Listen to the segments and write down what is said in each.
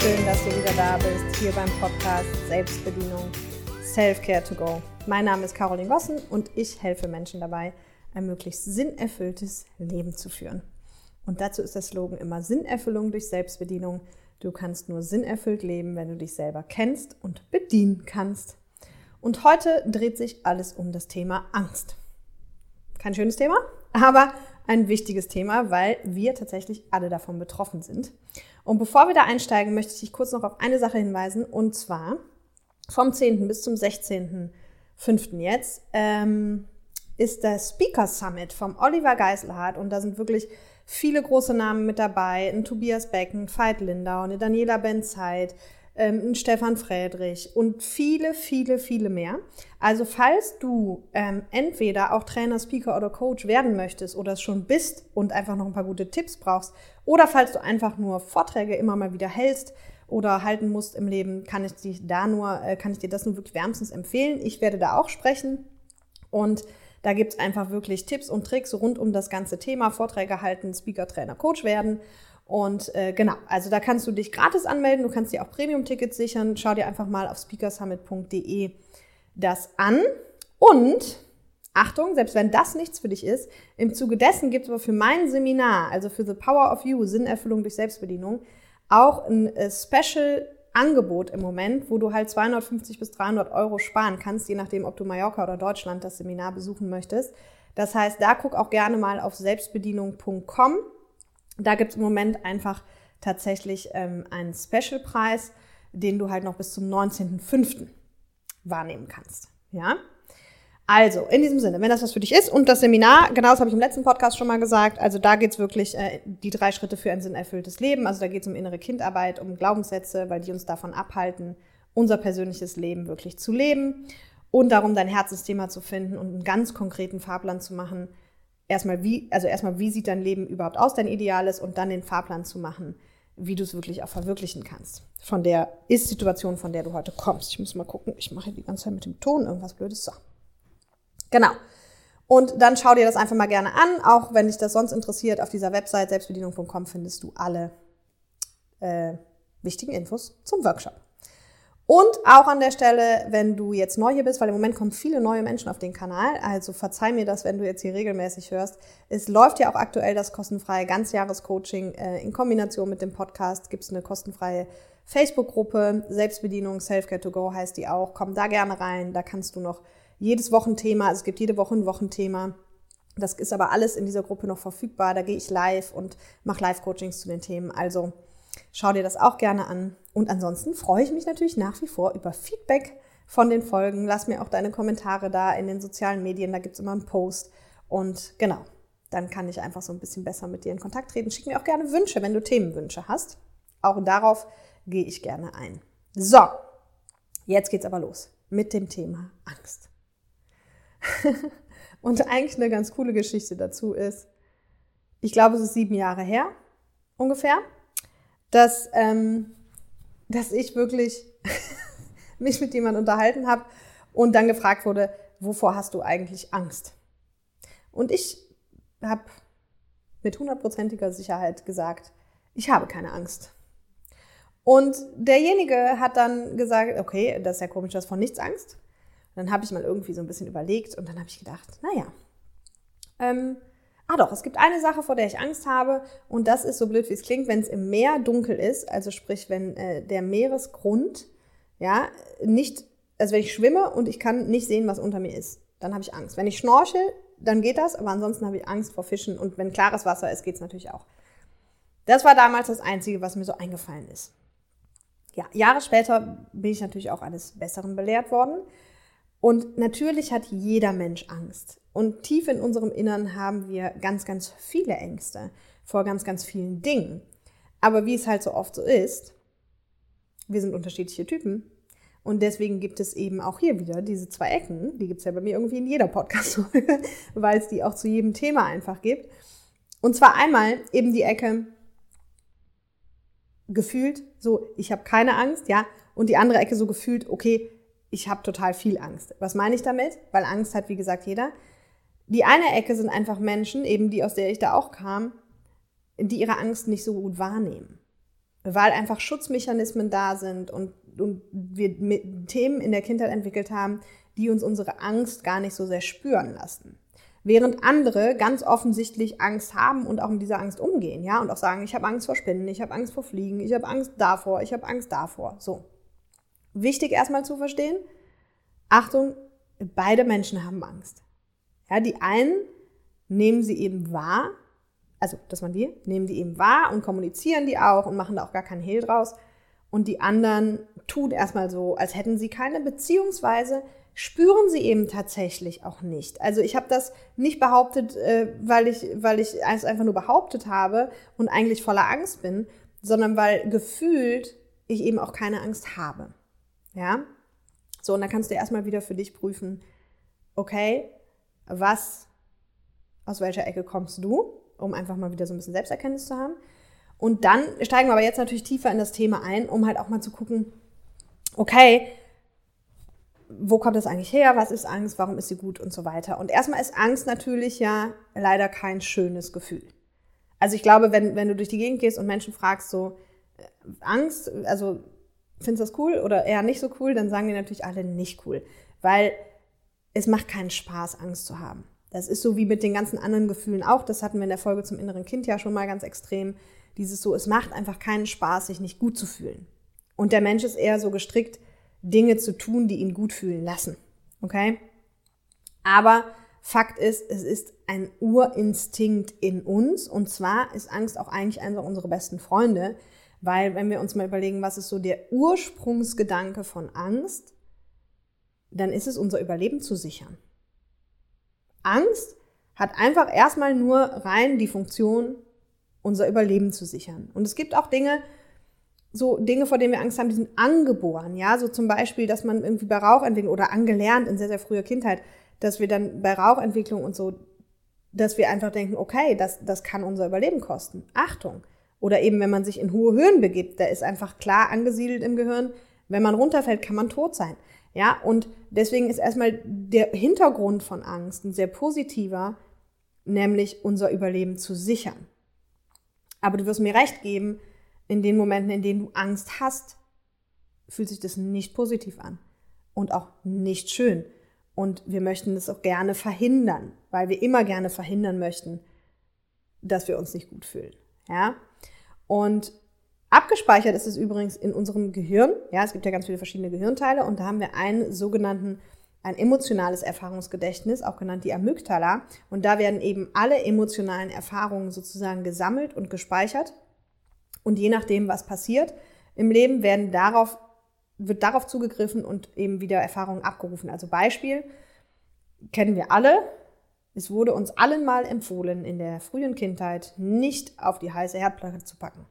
schön, dass du wieder da bist, hier beim Podcast Selbstbedienung Self-Care to Go. Mein Name ist Caroline Gossen und ich helfe Menschen dabei, ein möglichst sinnerfülltes Leben zu führen. Und dazu ist der Slogan immer Sinnerfüllung durch Selbstbedienung. Du kannst nur sinnerfüllt leben, wenn du dich selber kennst und bedienen kannst. Und heute dreht sich alles um das Thema Angst. Kein schönes Thema, aber ein wichtiges Thema, weil wir tatsächlich alle davon betroffen sind. Und bevor wir da einsteigen, möchte ich dich kurz noch auf eine Sache hinweisen. Und zwar vom 10. bis zum 16.05. jetzt ähm, ist das Speaker Summit vom Oliver Geiselhardt. Und da sind wirklich viele große Namen mit dabei. Ein Tobias Becken, Veit Lindau, eine Daniela Benzeit, ähm, Stefan Friedrich und viele, viele, viele mehr. Also falls du ähm, entweder auch Trainer, Speaker oder Coach werden möchtest oder es schon bist und einfach noch ein paar gute Tipps brauchst oder falls du einfach nur Vorträge immer mal wieder hältst oder halten musst im Leben, kann ich dir da nur, äh, kann ich dir das nur wirklich wärmstens empfehlen. Ich werde da auch sprechen und da gibt's einfach wirklich Tipps und Tricks rund um das ganze Thema Vorträge halten, Speaker, Trainer, Coach werden. Und äh, genau, also da kannst du dich gratis anmelden, du kannst dir auch Premium-Tickets sichern. Schau dir einfach mal auf speakersummit.de das an. Und Achtung, selbst wenn das nichts für dich ist, im Zuge dessen gibt es aber für mein Seminar, also für The Power of You, Sinnerfüllung durch Selbstbedienung, auch ein äh, Special Angebot im Moment, wo du halt 250 bis 300 Euro sparen kannst, je nachdem, ob du Mallorca oder Deutschland das Seminar besuchen möchtest. Das heißt, da guck auch gerne mal auf selbstbedienung.com da gibt es im Moment einfach tatsächlich ähm, einen Special-Preis, den du halt noch bis zum 19.05. wahrnehmen kannst. Ja? Also, in diesem Sinne, wenn das was für dich ist und das Seminar, genau das habe ich im letzten Podcast schon mal gesagt, also da geht's wirklich äh, die drei Schritte für ein sinnerfülltes Leben. Also da geht's um innere Kindarbeit, um Glaubenssätze, weil die uns davon abhalten, unser persönliches Leben wirklich zu leben und darum, dein Herzensthema zu finden und einen ganz konkreten Fahrplan zu machen, erstmal wie, also erstmal, wie sieht dein Leben überhaupt aus, dein Ideales, und dann den Fahrplan zu machen, wie du es wirklich auch verwirklichen kannst. Von der Ist-Situation, von der du heute kommst. Ich muss mal gucken, ich mache die ganze Zeit mit dem Ton irgendwas Blödes. So. Genau. Und dann schau dir das einfach mal gerne an. Auch wenn dich das sonst interessiert, auf dieser Website selbstbedienung.com findest du alle äh, wichtigen Infos zum Workshop. Und auch an der Stelle, wenn du jetzt neu hier bist, weil im Moment kommen viele neue Menschen auf den Kanal, also verzeih mir das, wenn du jetzt hier regelmäßig hörst. Es läuft ja auch aktuell das kostenfreie Ganzjahrescoaching. Äh, in Kombination mit dem Podcast gibt es eine kostenfreie Facebook-Gruppe, Selbstbedienung, Selfcare to Go heißt die auch. Komm da gerne rein, da kannst du noch jedes Wochenthema, also es gibt jede Woche ein Wochenthema. Das ist aber alles in dieser Gruppe noch verfügbar. Da gehe ich live und mache Live-Coachings zu den Themen. Also Schau dir das auch gerne an. Und ansonsten freue ich mich natürlich nach wie vor über Feedback von den Folgen. Lass mir auch deine Kommentare da in den sozialen Medien. Da gibt es immer einen Post. Und genau, dann kann ich einfach so ein bisschen besser mit dir in Kontakt treten. Schick mir auch gerne Wünsche, wenn du Themenwünsche hast. Auch darauf gehe ich gerne ein. So, jetzt geht's aber los mit dem Thema Angst. Und eigentlich eine ganz coole Geschichte dazu ist, ich glaube, es ist sieben Jahre her ungefähr dass, ähm, dass ich wirklich mich mit jemandem unterhalten habe und dann gefragt wurde, wovor hast du eigentlich Angst? Und ich habe mit hundertprozentiger Sicherheit gesagt, ich habe keine Angst. Und derjenige hat dann gesagt, okay, das ist ja komisch, du hast von nichts Angst. Dann habe ich mal irgendwie so ein bisschen überlegt und dann habe ich gedacht, naja, ähm, Ah doch, es gibt eine Sache, vor der ich Angst habe und das ist so blöd, wie es klingt, wenn es im Meer dunkel ist, also sprich, wenn äh, der Meeresgrund, ja, nicht, also wenn ich schwimme und ich kann nicht sehen, was unter mir ist, dann habe ich Angst. Wenn ich schnorchel, dann geht das, aber ansonsten habe ich Angst vor Fischen und wenn klares Wasser ist, geht es natürlich auch. Das war damals das Einzige, was mir so eingefallen ist. Ja, Jahre später bin ich natürlich auch eines Besseren belehrt worden. Und natürlich hat jeder Mensch Angst. Und tief in unserem Innern haben wir ganz, ganz viele Ängste vor ganz, ganz vielen Dingen. Aber wie es halt so oft so ist, wir sind unterschiedliche Typen. Und deswegen gibt es eben auch hier wieder diese zwei Ecken. Die gibt es ja bei mir irgendwie in jeder Podcast-Folge, weil es die auch zu jedem Thema einfach gibt. Und zwar einmal eben die Ecke gefühlt so, ich habe keine Angst, ja. Und die andere Ecke so gefühlt, okay, ich habe total viel Angst. Was meine ich damit? Weil Angst hat, wie gesagt, jeder. Die eine Ecke sind einfach Menschen, eben die, aus der ich da auch kam, die ihre Angst nicht so gut wahrnehmen. weil einfach Schutzmechanismen da sind und, und wir Themen in der Kindheit entwickelt haben, die uns unsere Angst gar nicht so sehr spüren lassen. Während andere ganz offensichtlich Angst haben und auch mit dieser Angst umgehen, ja, und auch sagen, ich habe Angst vor Spinnen, ich habe Angst vor Fliegen, ich habe Angst davor, ich habe Angst davor. So. Wichtig erstmal zu verstehen, Achtung, beide Menschen haben Angst. Ja, die einen nehmen sie eben wahr, also das waren die, nehmen die eben wahr und kommunizieren die auch und machen da auch gar keinen Hehl draus. Und die anderen tun erstmal so, als hätten sie keine, beziehungsweise spüren sie eben tatsächlich auch nicht. Also ich habe das nicht behauptet, äh, weil, ich, weil ich es einfach nur behauptet habe und eigentlich voller Angst bin, sondern weil gefühlt ich eben auch keine Angst habe. Ja? So, und dann kannst du erstmal wieder für dich prüfen, okay, was, aus welcher Ecke kommst du, um einfach mal wieder so ein bisschen Selbsterkenntnis zu haben. Und dann steigen wir aber jetzt natürlich tiefer in das Thema ein, um halt auch mal zu gucken, okay, wo kommt das eigentlich her? Was ist Angst? Warum ist sie gut und so weiter? Und erstmal ist Angst natürlich ja leider kein schönes Gefühl. Also ich glaube, wenn, wenn du durch die Gegend gehst und Menschen fragst so, äh, Angst, also findest du das cool oder eher nicht so cool, dann sagen die natürlich alle nicht cool. Weil es macht keinen Spaß, Angst zu haben. Das ist so wie mit den ganzen anderen Gefühlen auch. Das hatten wir in der Folge zum inneren Kind ja schon mal ganz extrem. Dieses so, es macht einfach keinen Spaß, sich nicht gut zu fühlen. Und der Mensch ist eher so gestrickt, Dinge zu tun, die ihn gut fühlen lassen. Okay? Aber Fakt ist, es ist ein Urinstinkt in uns. Und zwar ist Angst auch eigentlich einer unserer besten Freunde. Weil, wenn wir uns mal überlegen, was ist so der Ursprungsgedanke von Angst, dann ist es unser Überleben zu sichern. Angst hat einfach erstmal nur rein die Funktion, unser Überleben zu sichern. Und es gibt auch Dinge, so Dinge, vor denen wir Angst haben, die sind angeboren, ja, so zum Beispiel, dass man irgendwie bei Rauchentwicklung oder angelernt in sehr, sehr früher Kindheit, dass wir dann bei Rauchentwicklung und so, dass wir einfach denken, okay, das, das kann unser Überleben kosten. Achtung. Oder eben, wenn man sich in hohe Höhen begibt, da ist einfach klar angesiedelt im Gehirn, wenn man runterfällt, kann man tot sein. Ja, und deswegen ist erstmal der Hintergrund von Angst ein sehr positiver, nämlich unser Überleben zu sichern. Aber du wirst mir recht geben, in den Momenten, in denen du Angst hast, fühlt sich das nicht positiv an und auch nicht schön. Und wir möchten das auch gerne verhindern, weil wir immer gerne verhindern möchten, dass wir uns nicht gut fühlen. Ja? Und abgespeichert ist es übrigens in unserem Gehirn. Ja, es gibt ja ganz viele verschiedene Gehirnteile und da haben wir einen sogenannten ein emotionales Erfahrungsgedächtnis, auch genannt die Amygdala. Und da werden eben alle emotionalen Erfahrungen sozusagen gesammelt und gespeichert. Und je nachdem, was passiert im Leben, werden darauf, wird darauf zugegriffen und eben wieder Erfahrungen abgerufen. Also Beispiel kennen wir alle. Es wurde uns allen mal empfohlen, in der frühen Kindheit nicht auf die heiße Herdplatte zu packen.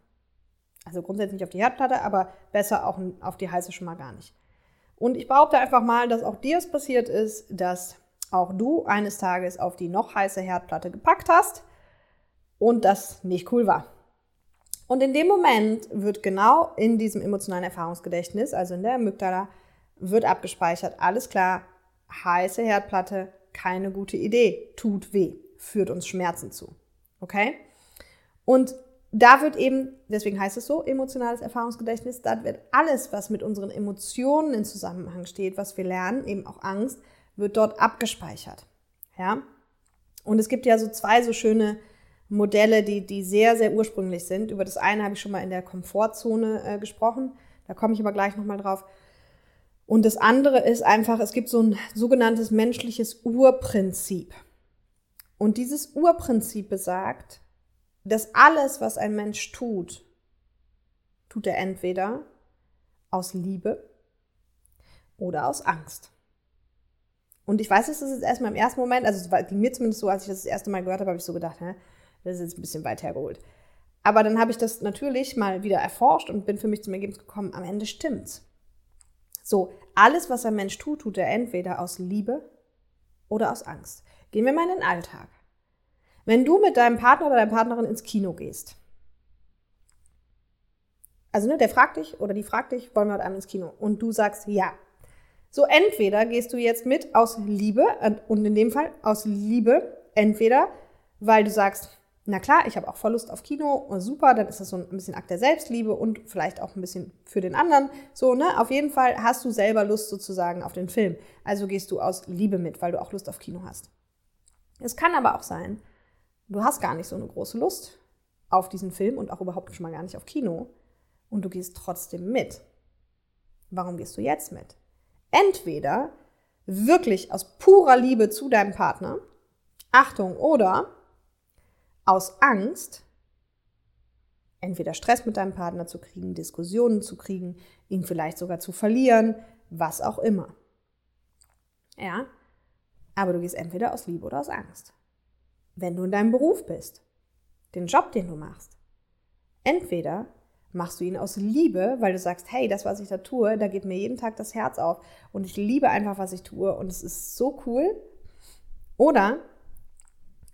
Also grundsätzlich nicht auf die Herdplatte, aber besser auch auf die heiße schon mal gar nicht. Und ich behaupte einfach mal, dass auch dir es passiert ist, dass auch du eines Tages auf die noch heiße Herdplatte gepackt hast und das nicht cool war. Und in dem Moment wird genau in diesem emotionalen Erfahrungsgedächtnis, also in der Amygdala, wird abgespeichert, alles klar, heiße Herdplatte, keine gute Idee, tut weh, führt uns Schmerzen zu. Okay? Und da wird eben, deswegen heißt es so, emotionales Erfahrungsgedächtnis, da wird alles, was mit unseren Emotionen in Zusammenhang steht, was wir lernen, eben auch Angst, wird dort abgespeichert. Ja? Und es gibt ja so zwei so schöne Modelle, die, die sehr, sehr ursprünglich sind. Über das eine habe ich schon mal in der Komfortzone äh, gesprochen. Da komme ich aber gleich nochmal drauf. Und das andere ist einfach, es gibt so ein sogenanntes menschliches Urprinzip. Und dieses Urprinzip besagt, dass alles, was ein Mensch tut, tut er entweder aus Liebe oder aus Angst. Und ich weiß, es ist jetzt erstmal im ersten Moment, also mir zumindest so, als ich das, das erste Mal gehört habe, habe ich so gedacht, hä, das ist jetzt ein bisschen weit hergeholt. Aber dann habe ich das natürlich mal wieder erforscht und bin für mich zum Ergebnis gekommen, am Ende stimmt's. So, alles, was ein Mensch tut, tut er entweder aus Liebe oder aus Angst. Gehen wir mal in den Alltag. Wenn du mit deinem Partner oder deiner Partnerin ins Kino gehst, also ne, der fragt dich oder die fragt dich, wollen wir heute Abend ins Kino? Und du sagst ja. So entweder gehst du jetzt mit aus Liebe und in dem Fall aus Liebe, entweder weil du sagst, na klar, ich habe auch voll Lust auf Kino, super, dann ist das so ein bisschen Akt der Selbstliebe und vielleicht auch ein bisschen für den anderen. So, ne? Auf jeden Fall hast du selber Lust sozusagen auf den Film. Also gehst du aus Liebe mit, weil du auch Lust auf Kino hast. Es kann aber auch sein, du hast gar nicht so eine große Lust auf diesen Film und auch überhaupt schon mal gar nicht auf Kino und du gehst trotzdem mit. Warum gehst du jetzt mit? Entweder wirklich aus purer Liebe zu deinem Partner, Achtung, oder aus Angst, entweder Stress mit deinem Partner zu kriegen, Diskussionen zu kriegen, ihn vielleicht sogar zu verlieren, was auch immer. Ja, aber du gehst entweder aus Liebe oder aus Angst. Wenn du in deinem Beruf bist, den Job, den du machst, entweder machst du ihn aus Liebe, weil du sagst, hey, das, was ich da tue, da geht mir jeden Tag das Herz auf und ich liebe einfach, was ich tue und es ist so cool. Oder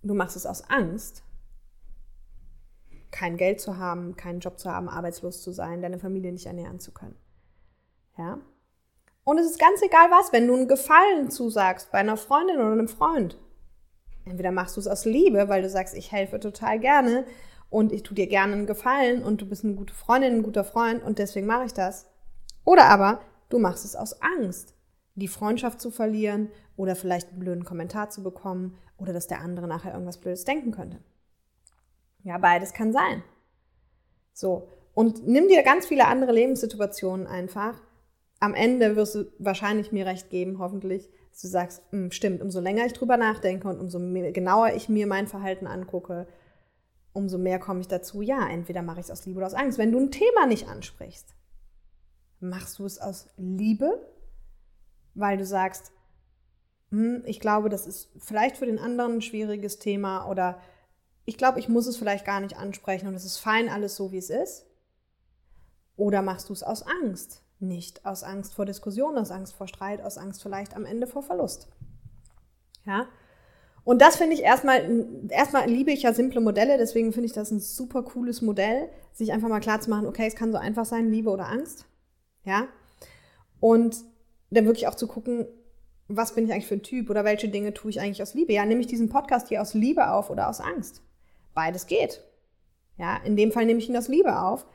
du machst es aus Angst kein Geld zu haben, keinen Job zu haben, arbeitslos zu sein, deine Familie nicht ernähren zu können. Ja? Und es ist ganz egal was, wenn du einen Gefallen zusagst bei einer Freundin oder einem Freund. Entweder machst du es aus Liebe, weil du sagst, ich helfe total gerne und ich tue dir gerne einen Gefallen und du bist eine gute Freundin, ein guter Freund und deswegen mache ich das. Oder aber du machst es aus Angst, die Freundschaft zu verlieren oder vielleicht einen blöden Kommentar zu bekommen oder dass der andere nachher irgendwas Blödes denken könnte. Ja, beides kann sein. So. Und nimm dir ganz viele andere Lebenssituationen einfach. Am Ende wirst du wahrscheinlich mir recht geben, hoffentlich, dass du sagst, hm, stimmt, umso länger ich drüber nachdenke und umso mehr, genauer ich mir mein Verhalten angucke, umso mehr komme ich dazu, ja, entweder mache ich es aus Liebe oder aus Angst. Wenn du ein Thema nicht ansprichst, machst du es aus Liebe, weil du sagst, hm, ich glaube, das ist vielleicht für den anderen ein schwieriges Thema oder ich glaube, ich muss es vielleicht gar nicht ansprechen und es ist fein alles so, wie es ist? Oder machst du es aus Angst? Nicht aus Angst vor Diskussion, aus Angst vor Streit, aus Angst vielleicht am Ende vor Verlust. Ja? Und das finde ich erstmal, erstmal liebe ich ja simple Modelle, deswegen finde ich das ein super cooles Modell, sich einfach mal klar zu machen, okay, es kann so einfach sein, Liebe oder Angst. Ja? Und dann wirklich auch zu gucken, was bin ich eigentlich für ein Typ oder welche Dinge tue ich eigentlich aus Liebe? Ja, nehme ich diesen Podcast hier aus Liebe auf oder aus Angst? beides geht. Ja, in dem Fall nehme ich ihn aus Liebe auf,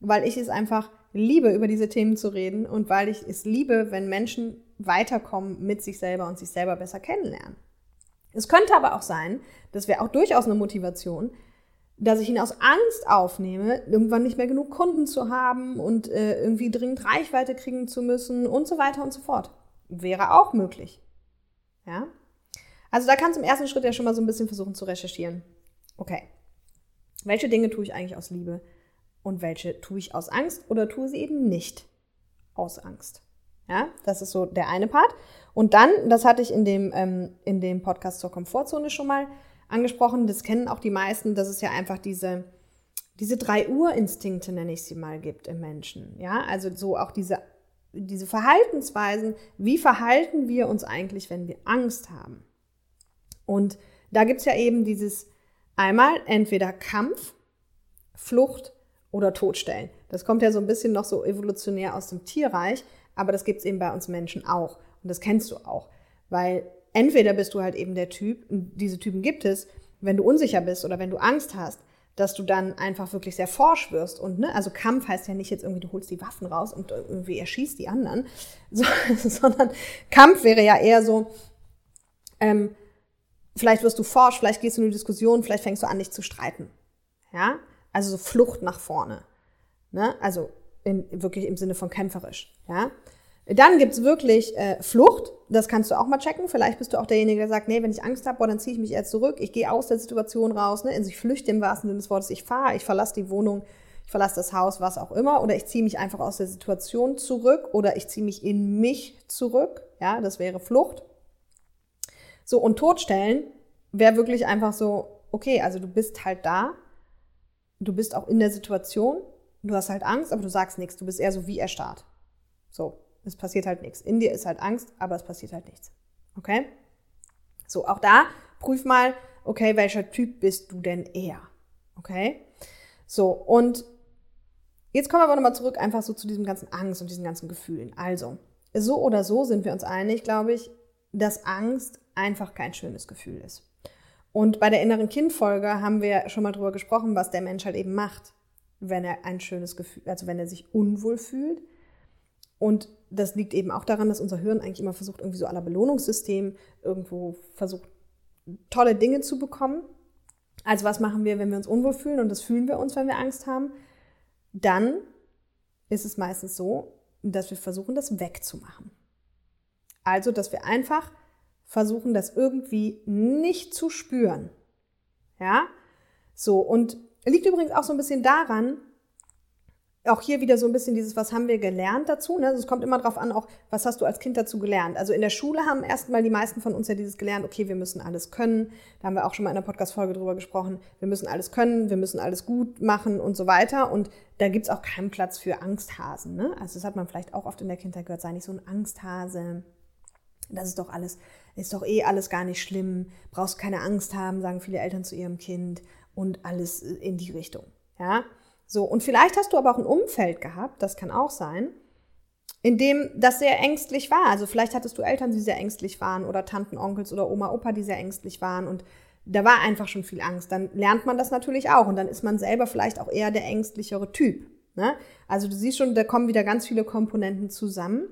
weil ich es einfach liebe, über diese Themen zu reden und weil ich es liebe, wenn Menschen weiterkommen mit sich selber und sich selber besser kennenlernen. Es könnte aber auch sein, das wäre auch durchaus eine Motivation, dass ich ihn aus Angst aufnehme, irgendwann nicht mehr genug Kunden zu haben und äh, irgendwie dringend Reichweite kriegen zu müssen und so weiter und so fort. Wäre auch möglich. Ja? Also da kannst du im ersten Schritt ja schon mal so ein bisschen versuchen zu recherchieren okay, welche Dinge tue ich eigentlich aus Liebe und welche tue ich aus Angst oder tue sie eben nicht aus Angst. Ja, das ist so der eine Part. Und dann, das hatte ich in dem, ähm, in dem Podcast zur Komfortzone schon mal angesprochen, das kennen auch die meisten, dass es ja einfach diese, diese drei Urinstinkte, nenne ich sie mal, gibt im Menschen. Ja, also so auch diese, diese Verhaltensweisen, wie verhalten wir uns eigentlich, wenn wir Angst haben? Und da gibt es ja eben dieses Einmal entweder Kampf, Flucht oder Todstellen. Das kommt ja so ein bisschen noch so evolutionär aus dem Tierreich, aber das gibt es eben bei uns Menschen auch. Und das kennst du auch. Weil entweder bist du halt eben der Typ, diese Typen gibt es, wenn du unsicher bist oder wenn du Angst hast, dass du dann einfach wirklich sehr forsch wirst. Und ne, also Kampf heißt ja nicht jetzt irgendwie, du holst die Waffen raus und irgendwie erschießt die anderen, so, sondern Kampf wäre ja eher so, ähm, Vielleicht wirst du forsch, vielleicht gehst du in eine Diskussion, vielleicht fängst du an, dich zu streiten. Ja? Also so Flucht nach vorne. Ne? Also in, wirklich im Sinne von kämpferisch. Ja? Dann gibt's wirklich äh, Flucht, das kannst du auch mal checken. Vielleicht bist du auch derjenige, der sagt, nee, wenn ich Angst habe, dann ziehe ich mich eher zurück, ich gehe aus der Situation raus, ne? also ich flüchte im wahrsten Sinne des Wortes, ich fahre, ich verlasse die Wohnung, ich verlasse das Haus, was auch immer, oder ich ziehe mich einfach aus der Situation zurück oder ich ziehe mich in mich zurück, ja, das wäre Flucht. So, und totstellen wäre wirklich einfach so, okay, also du bist halt da, du bist auch in der Situation, du hast halt Angst, aber du sagst nichts, du bist eher so wie erstarrt. So, es passiert halt nichts. In dir ist halt Angst, aber es passiert halt nichts. Okay? So, auch da prüf mal, okay, welcher Typ bist du denn eher? Okay? So, und jetzt kommen wir aber nochmal zurück einfach so zu diesem ganzen Angst und diesen ganzen Gefühlen. Also, so oder so sind wir uns einig, glaube ich, dass Angst einfach kein schönes Gefühl ist. Und bei der inneren Kindfolge haben wir schon mal drüber gesprochen, was der Mensch halt eben macht, wenn er ein schönes Gefühl, also wenn er sich unwohl fühlt. Und das liegt eben auch daran, dass unser Hirn eigentlich immer versucht, irgendwie so aller Belohnungssystem irgendwo versucht, tolle Dinge zu bekommen. Also was machen wir, wenn wir uns unwohl fühlen? Und das fühlen wir uns, wenn wir Angst haben. Dann ist es meistens so, dass wir versuchen, das wegzumachen. Also, dass wir einfach versuchen, das irgendwie nicht zu spüren. Ja? So, und liegt übrigens auch so ein bisschen daran, auch hier wieder so ein bisschen dieses, was haben wir gelernt dazu? Ne? Also es kommt immer darauf an, auch was hast du als Kind dazu gelernt? Also in der Schule haben erstmal die meisten von uns ja dieses gelernt, okay, wir müssen alles können. Da haben wir auch schon mal in einer Podcast-Folge drüber gesprochen. Wir müssen alles können, wir müssen alles gut machen und so weiter. Und da gibt's auch keinen Platz für Angsthasen. Ne? Also das hat man vielleicht auch oft in der Kindheit gehört, sei nicht so ein Angsthase. Das ist doch alles, ist doch eh alles gar nicht schlimm. Brauchst keine Angst haben, sagen viele Eltern zu ihrem Kind und alles in die Richtung. Ja. So, und vielleicht hast du aber auch ein Umfeld gehabt, das kann auch sein, in dem das sehr ängstlich war. Also vielleicht hattest du Eltern, die sehr ängstlich waren oder Tanten, Onkels oder Oma, Opa, die sehr ängstlich waren und da war einfach schon viel Angst. Dann lernt man das natürlich auch und dann ist man selber vielleicht auch eher der ängstlichere Typ. Ne? Also du siehst schon, da kommen wieder ganz viele Komponenten zusammen.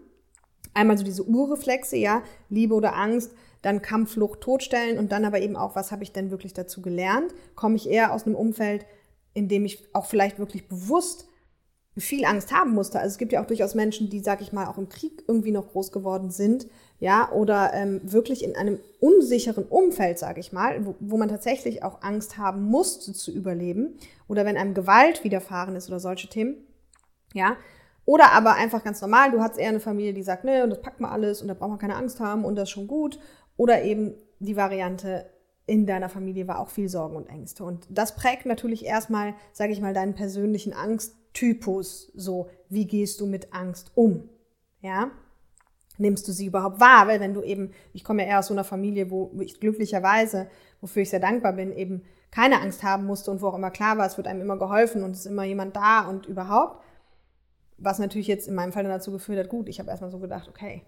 Einmal so diese Urreflexe, ja, Liebe oder Angst, dann Kampf, Flucht, Todstellen und dann aber eben auch, was habe ich denn wirklich dazu gelernt? Komme ich eher aus einem Umfeld, in dem ich auch vielleicht wirklich bewusst viel Angst haben musste. Also es gibt ja auch durchaus Menschen, die, sag ich mal, auch im Krieg irgendwie noch groß geworden sind, ja, oder ähm, wirklich in einem unsicheren Umfeld, sage ich mal, wo, wo man tatsächlich auch Angst haben musste zu überleben, oder wenn einem Gewalt widerfahren ist oder solche Themen, ja, oder aber einfach ganz normal, du hast eher eine Familie, die sagt, ne, und das packt man alles und da braucht man keine Angst haben und das ist schon gut, oder eben die Variante, in deiner Familie war auch viel Sorgen und Ängste. Und das prägt natürlich erstmal, sage ich mal, deinen persönlichen Angsttypus. So, wie gehst du mit Angst um? Ja? Nimmst du sie überhaupt wahr? Weil wenn du eben, ich komme ja eher aus so einer Familie, wo ich glücklicherweise, wofür ich sehr dankbar bin, eben keine Angst haben musste und wo auch immer klar war, es wird einem immer geholfen und es ist immer jemand da und überhaupt. Was natürlich jetzt in meinem Fall dann dazu geführt hat, gut, ich habe erstmal so gedacht, okay,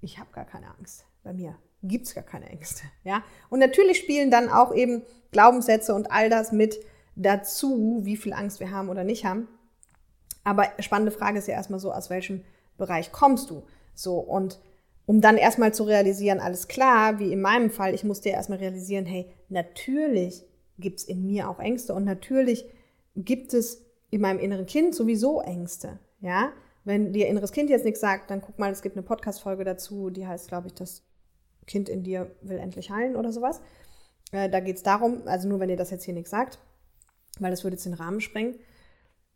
ich habe gar keine Angst bei mir gibt es gar keine Ängste. Ja? Und natürlich spielen dann auch eben Glaubenssätze und all das mit dazu, wie viel Angst wir haben oder nicht haben. Aber spannende Frage ist ja erstmal so, aus welchem Bereich kommst du? So, und um dann erstmal zu realisieren, alles klar, wie in meinem Fall, ich musste ja erstmal realisieren, hey, natürlich gibt es in mir auch Ängste und natürlich gibt es in meinem inneren Kind sowieso Ängste. Ja, wenn dir inneres Kind jetzt nichts sagt, dann guck mal, es gibt eine Podcast-Folge dazu, die heißt, glaube ich, das Kind in dir will endlich heilen oder sowas. Äh, da geht es darum, also nur wenn ihr das jetzt hier nichts sagt, weil das würde jetzt den Rahmen sprengen.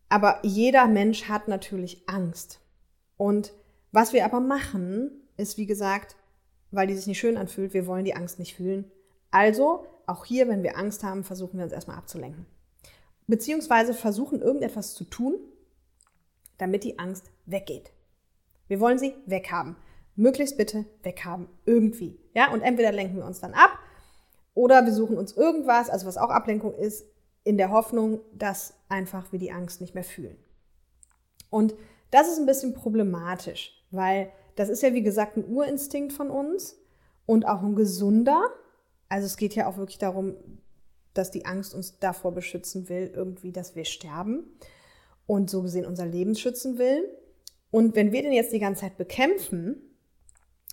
Aber jeder Mensch hat natürlich Angst. Und was wir aber machen, ist wie gesagt, weil die sich nicht schön anfühlt, wir wollen die Angst nicht fühlen. Also, auch hier, wenn wir Angst haben, versuchen wir uns erstmal abzulenken. Beziehungsweise versuchen irgendetwas zu tun, damit die Angst weggeht. Wir wollen sie weghaben möglichst bitte weghaben. Irgendwie. Ja, und entweder lenken wir uns dann ab oder wir suchen uns irgendwas, also was auch Ablenkung ist, in der Hoffnung, dass einfach wir die Angst nicht mehr fühlen. Und das ist ein bisschen problematisch, weil das ist ja wie gesagt ein Urinstinkt von uns und auch ein gesunder. Also es geht ja auch wirklich darum, dass die Angst uns davor beschützen will, irgendwie, dass wir sterben und so gesehen unser Leben schützen will. Und wenn wir den jetzt die ganze Zeit bekämpfen,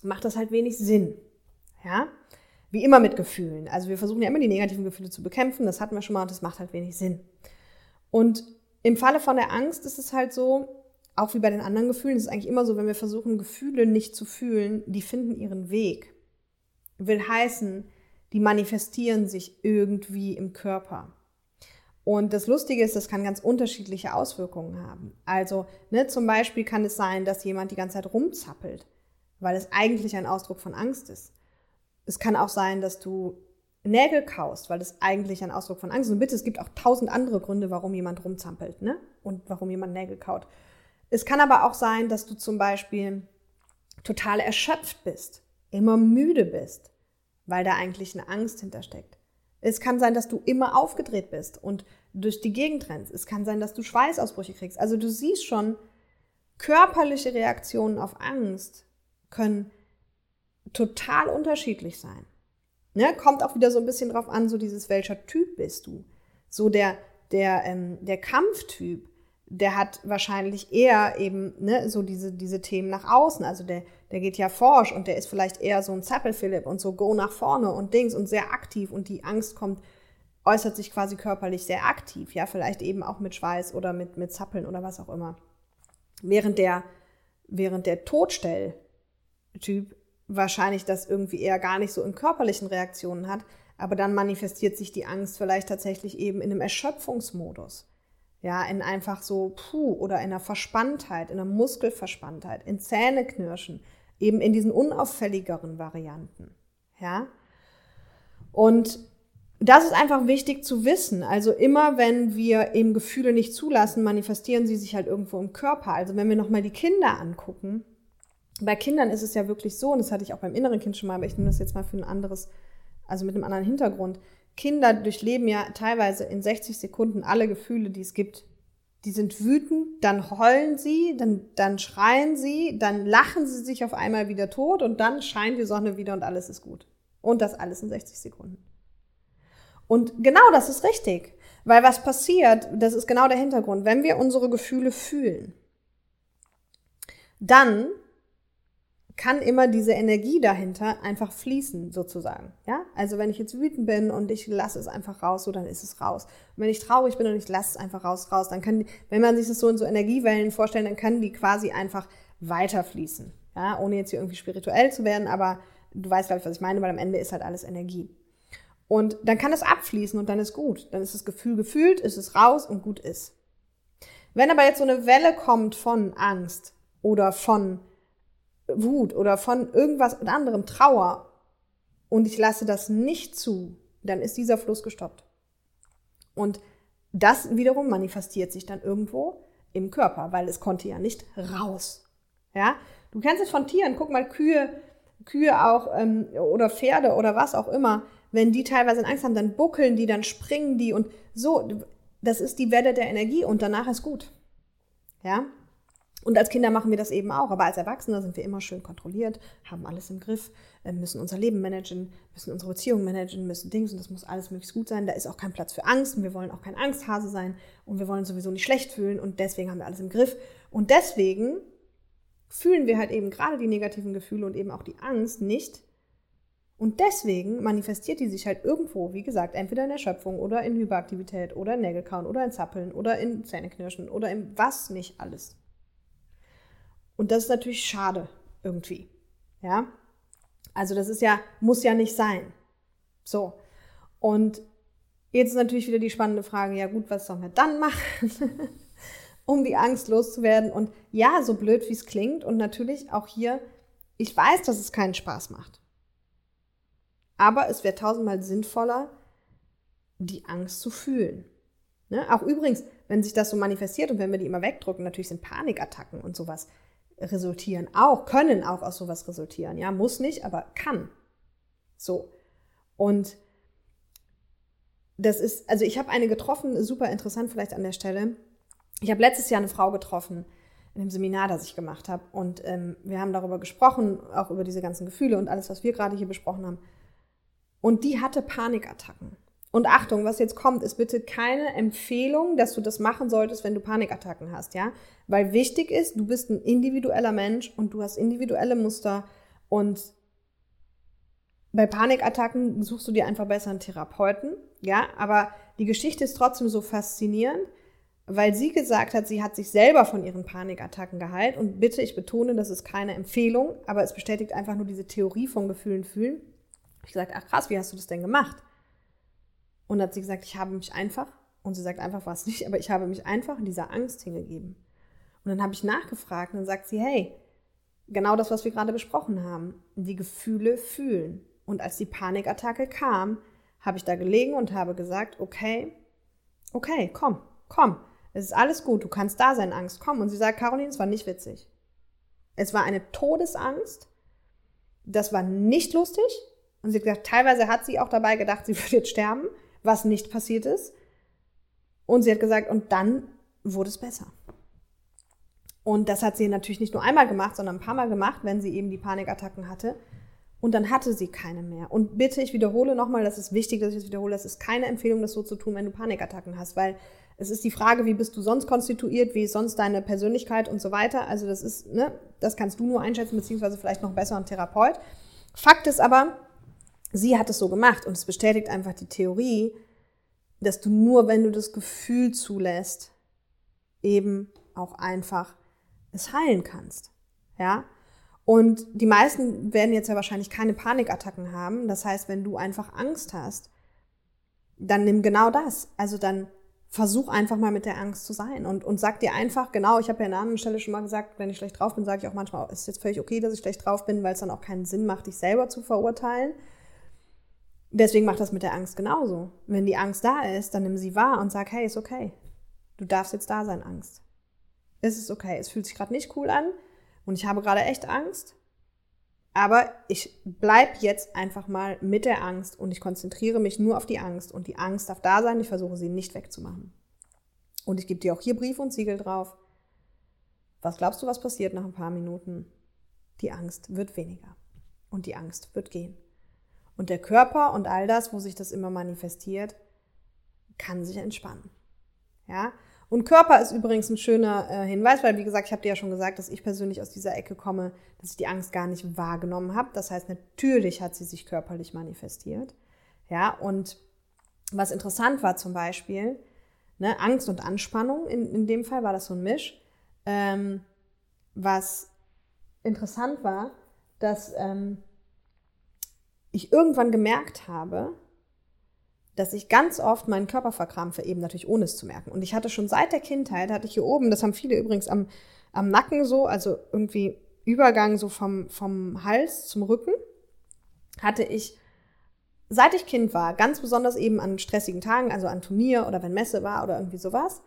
macht das halt wenig Sinn. Ja? Wie immer mit Gefühlen. Also wir versuchen ja immer die negativen Gefühle zu bekämpfen, das hatten wir schon mal und das macht halt wenig Sinn. Und im Falle von der Angst ist es halt so, auch wie bei den anderen Gefühlen, ist es eigentlich immer so, wenn wir versuchen, Gefühle nicht zu fühlen, die finden ihren Weg. Will heißen, die manifestieren sich irgendwie im Körper. Und das Lustige ist, das kann ganz unterschiedliche Auswirkungen haben. Also, ne, zum Beispiel kann es sein, dass jemand die ganze Zeit rumzappelt weil es eigentlich ein Ausdruck von Angst ist. Es kann auch sein, dass du Nägel kaust, weil es eigentlich ein Ausdruck von Angst ist. Und bitte, es gibt auch tausend andere Gründe, warum jemand rumzampelt, ne? Und warum jemand Nägel kaut. Es kann aber auch sein, dass du zum Beispiel total erschöpft bist, immer müde bist, weil da eigentlich eine Angst hintersteckt. Es kann sein, dass du immer aufgedreht bist und durch die Gegend rennst. Es kann sein, dass du Schweißausbrüche kriegst. Also du siehst schon, körperliche Reaktionen auf Angst können total unterschiedlich sein. Ne? Kommt auch wieder so ein bisschen drauf an, so dieses, welcher Typ bist du? So der, der, ähm, der Kampftyp, der hat wahrscheinlich eher eben ne, so diese, diese Themen nach außen. Also der, der geht ja forsch und der ist vielleicht eher so ein Zappel-Philipp und so go nach vorne und Dings und sehr aktiv und die Angst kommt, äußert sich quasi körperlich sehr aktiv. Ja, vielleicht eben auch mit Schweiß oder mit, mit Zappeln oder was auch immer. Während der, während der Todstell-Typ wahrscheinlich das irgendwie eher gar nicht so in körperlichen Reaktionen hat, aber dann manifestiert sich die Angst vielleicht tatsächlich eben in einem Erschöpfungsmodus. Ja, in einfach so, puh, oder in einer Verspanntheit, in einer Muskelverspanntheit, in Zähneknirschen, eben in diesen unauffälligeren Varianten. Ja. Und das ist einfach wichtig zu wissen. Also immer, wenn wir eben Gefühle nicht zulassen, manifestieren sie sich halt irgendwo im Körper. Also wenn wir nochmal die Kinder angucken, bei Kindern ist es ja wirklich so, und das hatte ich auch beim inneren Kind schon mal, aber ich nehme das jetzt mal für ein anderes, also mit einem anderen Hintergrund. Kinder durchleben ja teilweise in 60 Sekunden alle Gefühle, die es gibt. Die sind wütend, dann heulen sie, dann, dann schreien sie, dann lachen sie sich auf einmal wieder tot und dann scheint die Sonne wieder und alles ist gut. Und das alles in 60 Sekunden. Und genau das ist richtig. Weil was passiert, das ist genau der Hintergrund, wenn wir unsere Gefühle fühlen, dann kann immer diese Energie dahinter einfach fließen, sozusagen. Ja? Also wenn ich jetzt wütend bin und ich lasse es einfach raus, so dann ist es raus. Und wenn ich traurig bin und ich lasse es einfach raus, raus, dann kann, die, wenn man sich das so in so Energiewellen vorstellt, dann kann die quasi einfach weiterfließen. Ja? Ohne jetzt hier irgendwie spirituell zu werden, aber du weißt, glaube ich, was ich meine, weil am Ende ist halt alles Energie. Und dann kann es abfließen und dann ist gut. Dann ist das Gefühl gefühlt, ist es raus und gut ist. Wenn aber jetzt so eine Welle kommt von Angst oder von Wut oder von irgendwas anderem, Trauer, und ich lasse das nicht zu, dann ist dieser Fluss gestoppt. Und das wiederum manifestiert sich dann irgendwo im Körper, weil es konnte ja nicht raus. Ja, du kennst es von Tieren. Guck mal, Kühe, Kühe auch ähm, oder Pferde oder was auch immer. Wenn die teilweise Angst haben, dann buckeln die, dann springen die und so. Das ist die Welle der Energie und danach ist gut. Ja, und als Kinder machen wir das eben auch, aber als Erwachsene sind wir immer schön kontrolliert, haben alles im Griff, äh, müssen unser Leben managen, müssen unsere Beziehungen managen, müssen Dings und das muss alles möglichst gut sein. Da ist auch kein Platz für Angst und wir wollen auch kein Angsthase sein und wir wollen sowieso nicht schlecht fühlen und deswegen haben wir alles im Griff. Und deswegen fühlen wir halt eben gerade die negativen Gefühle und eben auch die Angst nicht. Und deswegen manifestiert die sich halt irgendwo, wie gesagt, entweder in Erschöpfung oder in Hyperaktivität oder in Nägelkauen oder in Zappeln oder in Zähneknirschen oder in was nicht alles. Und das ist natürlich schade irgendwie. Ja. Also das ist ja, muss ja nicht sein. So. Und jetzt ist natürlich wieder die spannende Frage, ja gut, was sollen wir dann machen, um die Angst loszuwerden? Und ja, so blöd wie es klingt und natürlich auch hier, ich weiß, dass es keinen Spaß macht. Aber es wäre tausendmal sinnvoller, die Angst zu fühlen. Ne? Auch übrigens, wenn sich das so manifestiert und wenn wir die immer wegdrücken, natürlich sind Panikattacken und sowas resultieren auch, können auch aus sowas resultieren. Ja, muss nicht, aber kann. So. Und das ist, also ich habe eine getroffen, super interessant vielleicht an der Stelle. Ich habe letztes Jahr eine Frau getroffen in einem Seminar, das ich gemacht habe. Und ähm, wir haben darüber gesprochen, auch über diese ganzen Gefühle und alles, was wir gerade hier besprochen haben. Und die hatte Panikattacken. Und Achtung, was jetzt kommt, ist bitte keine Empfehlung, dass du das machen solltest, wenn du Panikattacken hast, ja? Weil wichtig ist, du bist ein individueller Mensch und du hast individuelle Muster und bei Panikattacken suchst du dir einfach besser einen Therapeuten, ja? Aber die Geschichte ist trotzdem so faszinierend, weil sie gesagt hat, sie hat sich selber von ihren Panikattacken geheilt und bitte, ich betone, das ist keine Empfehlung, aber es bestätigt einfach nur diese Theorie vom Gefühlen fühlen. Ich gesagt, ach krass, wie hast du das denn gemacht? Und hat sie gesagt, ich habe mich einfach, und sie sagt einfach war es nicht, aber ich habe mich einfach in dieser Angst hingegeben. Und dann habe ich nachgefragt und dann sagt sie, hey, genau das, was wir gerade besprochen haben, die Gefühle fühlen. Und als die Panikattacke kam, habe ich da gelegen und habe gesagt, okay, okay, komm, komm, es ist alles gut, du kannst da sein, Angst, komm. Und sie sagt, Caroline, es war nicht witzig. Es war eine Todesangst, das war nicht lustig. Und sie hat gesagt, teilweise hat sie auch dabei gedacht, sie würde jetzt sterben was nicht passiert ist. Und sie hat gesagt, und dann wurde es besser. Und das hat sie natürlich nicht nur einmal gemacht, sondern ein paar Mal gemacht, wenn sie eben die Panikattacken hatte. Und dann hatte sie keine mehr. Und bitte, ich wiederhole nochmal, das ist wichtig, dass ich das wiederhole, das ist keine Empfehlung, das so zu tun, wenn du Panikattacken hast, weil es ist die Frage, wie bist du sonst konstituiert, wie ist sonst deine Persönlichkeit und so weiter. Also das ist, ne, das kannst du nur einschätzen, beziehungsweise vielleicht noch besser ein Therapeut. Fakt ist aber, sie hat es so gemacht und es bestätigt einfach die Theorie, dass du nur, wenn du das Gefühl zulässt, eben auch einfach es heilen kannst. Ja? Und die meisten werden jetzt ja wahrscheinlich keine Panikattacken haben. Das heißt, wenn du einfach Angst hast, dann nimm genau das. Also dann versuch einfach mal mit der Angst zu sein und, und sag dir einfach, genau, ich habe ja an einer anderen Stelle schon mal gesagt, wenn ich schlecht drauf bin, sage ich auch manchmal, es ist jetzt völlig okay, dass ich schlecht drauf bin, weil es dann auch keinen Sinn macht, dich selber zu verurteilen. Deswegen mach das mit der Angst genauso. Wenn die Angst da ist, dann nimm sie wahr und sag, hey, ist okay. Du darfst jetzt da sein, Angst. Es ist okay. Es fühlt sich gerade nicht cool an und ich habe gerade echt Angst. Aber ich bleib jetzt einfach mal mit der Angst und ich konzentriere mich nur auf die Angst und die Angst darf da sein. Ich versuche sie nicht wegzumachen. Und ich gebe dir auch hier Brief und Siegel drauf. Was glaubst du, was passiert nach ein paar Minuten? Die Angst wird weniger und die Angst wird gehen. Und der Körper und all das, wo sich das immer manifestiert, kann sich entspannen. Ja? Und Körper ist übrigens ein schöner äh, Hinweis, weil wie gesagt, ich habe dir ja schon gesagt, dass ich persönlich aus dieser Ecke komme, dass ich die Angst gar nicht wahrgenommen habe. Das heißt, natürlich hat sie sich körperlich manifestiert. Ja, und was interessant war zum Beispiel, ne, Angst und Anspannung, in, in dem Fall war das so ein Misch. Ähm, was interessant war, dass ähm, ich irgendwann gemerkt habe, dass ich ganz oft meinen Körper verkrampfe, eben natürlich ohne es zu merken. Und ich hatte schon seit der Kindheit, hatte ich hier oben, das haben viele übrigens am, am Nacken so, also irgendwie Übergang so vom, vom Hals zum Rücken, hatte ich, seit ich Kind war, ganz besonders eben an stressigen Tagen, also an Turnier oder wenn Messe war oder irgendwie sowas,